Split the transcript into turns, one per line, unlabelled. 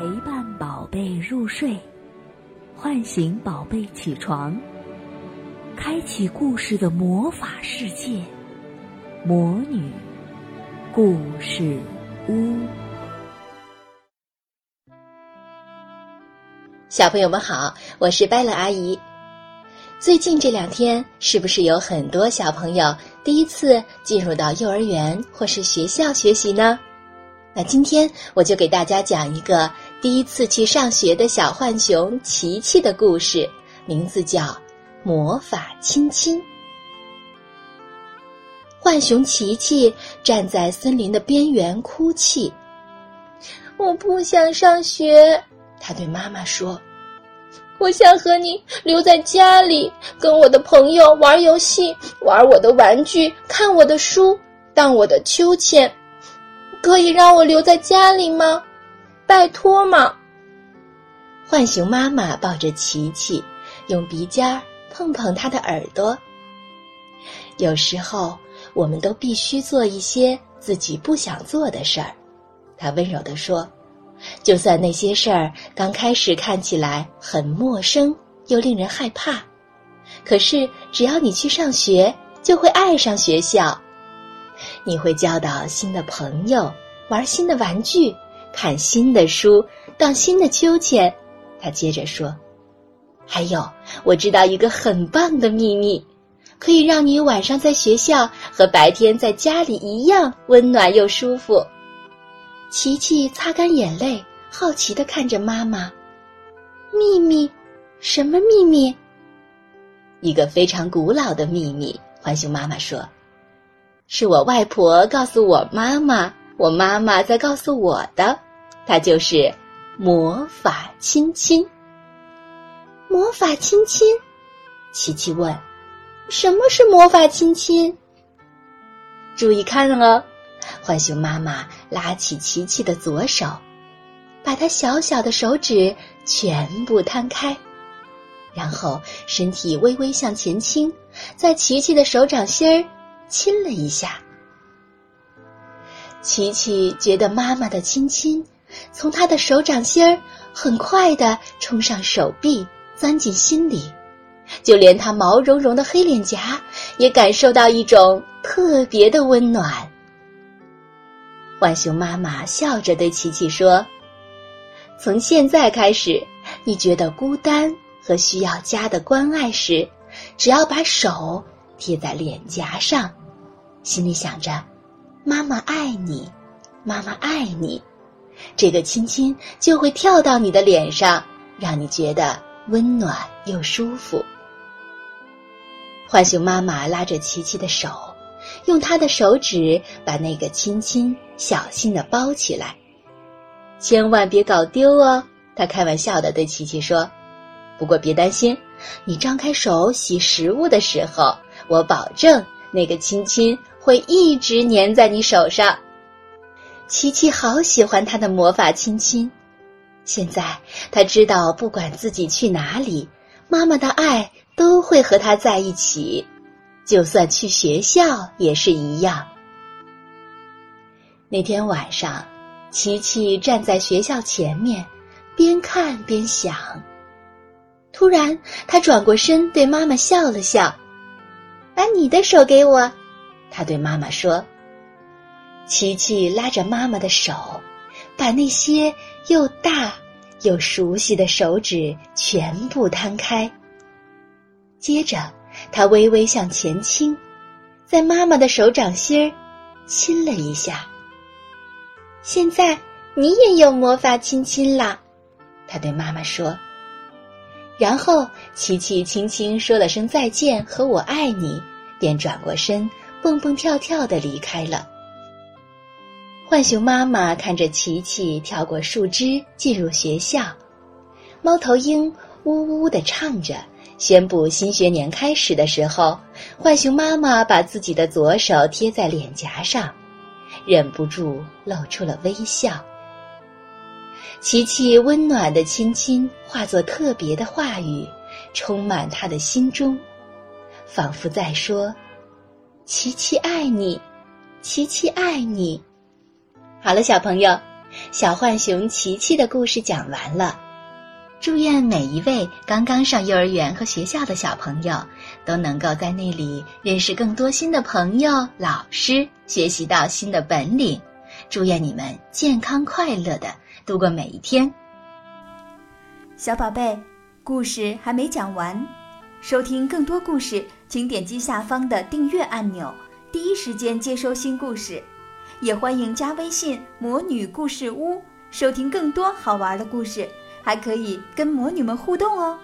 陪伴宝贝入睡，唤醒宝贝起床，开启故事的魔法世界——魔女故事屋。
小朋友们好，我是拜乐阿姨。最近这两天，是不是有很多小朋友第一次进入到幼儿园或是学校学习呢？那今天我就给大家讲一个第一次去上学的小浣熊琪琪的故事，名字叫《魔法亲亲》。浣熊琪琪站在森林的边缘哭泣，我不想上学。他对妈妈说。我想和你留在家里，跟我的朋友玩游戏，玩我的玩具，看我的书，荡我的秋千。可以让我留在家里吗？拜托嘛！浣熊妈妈抱着琪琪，用鼻尖碰碰他的耳朵。有时候，我们都必须做一些自己不想做的事儿。他温柔地说。就算那些事儿刚开始看起来很陌生又令人害怕，可是只要你去上学，就会爱上学校。你会交到新的朋友，玩新的玩具，看新的书，荡新的秋千。他接着说：“还有，我知道一个很棒的秘密，可以让你晚上在学校和白天在家里一样温暖又舒服。”琪琪擦干眼泪，好奇的看着妈妈。秘密？什么秘密？一个非常古老的秘密。浣熊妈妈说：“是我外婆告诉我妈妈，我妈妈在告诉我的。它就是魔法亲亲。”魔法亲亲？琪琪问：“什么是魔法亲亲？”注意看哦。浣熊妈妈拉起琪琪的左手，把他小小的手指全部摊开，然后身体微微向前倾，在琪琪的手掌心儿亲了一下。琪琪觉得妈妈的亲亲从她的手掌心儿很快的冲上手臂，钻进心里，就连她毛茸茸的黑脸颊也感受到一种特别的温暖。浣熊妈妈笑着对琪琪说：“从现在开始，你觉得孤单和需要家的关爱时，只要把手贴在脸颊上，心里想着‘妈妈爱你，妈妈爱你’，这个亲亲就会跳到你的脸上，让你觉得温暖又舒服。”浣熊妈妈拉着琪琪的手。用她的手指把那个亲亲小心的包起来，千万别搞丢哦。他开玩笑的对琪琪说：“不过别担心，你张开手洗食物的时候，我保证那个亲亲会一直粘在你手上。”琪琪好喜欢他的魔法亲亲，现在他知道，不管自己去哪里，妈妈的爱都会和他在一起。就算去学校也是一样。那天晚上，琪琪站在学校前面，边看边想。突然，他转过身对妈妈笑了笑：“把你的手给我。”他对妈妈说。琪琪拉着妈妈的手，把那些又大又熟悉的手指全部摊开，接着。他微微向前倾，在妈妈的手掌心儿亲了一下。现在你也有魔法亲亲啦，他对妈妈说。然后琪琪轻轻说了声再见和我爱你，便转过身蹦蹦跳跳的离开了。浣熊妈妈看着琪琪跳过树枝进入学校，猫头鹰呜呜的唱着。宣布新学年开始的时候，浣熊妈妈把自己的左手贴在脸颊上，忍不住露出了微笑。琪琪温暖的亲亲化作特别的话语，充满他的心中，仿佛在说：“琪琪爱你，琪琪爱你。”好了，小朋友，小浣熊琪琪的故事讲完了。祝愿每一位刚刚上幼儿园和学校的小朋友，都能够在那里认识更多新的朋友、老师，学习到新的本领。祝愿你们健康快乐的度过每一天。
小宝贝，故事还没讲完，收听更多故事，请点击下方的订阅按钮，第一时间接收新故事。也欢迎加微信“魔女故事屋”，收听更多好玩的故事，还可以跟魔女们互动哦。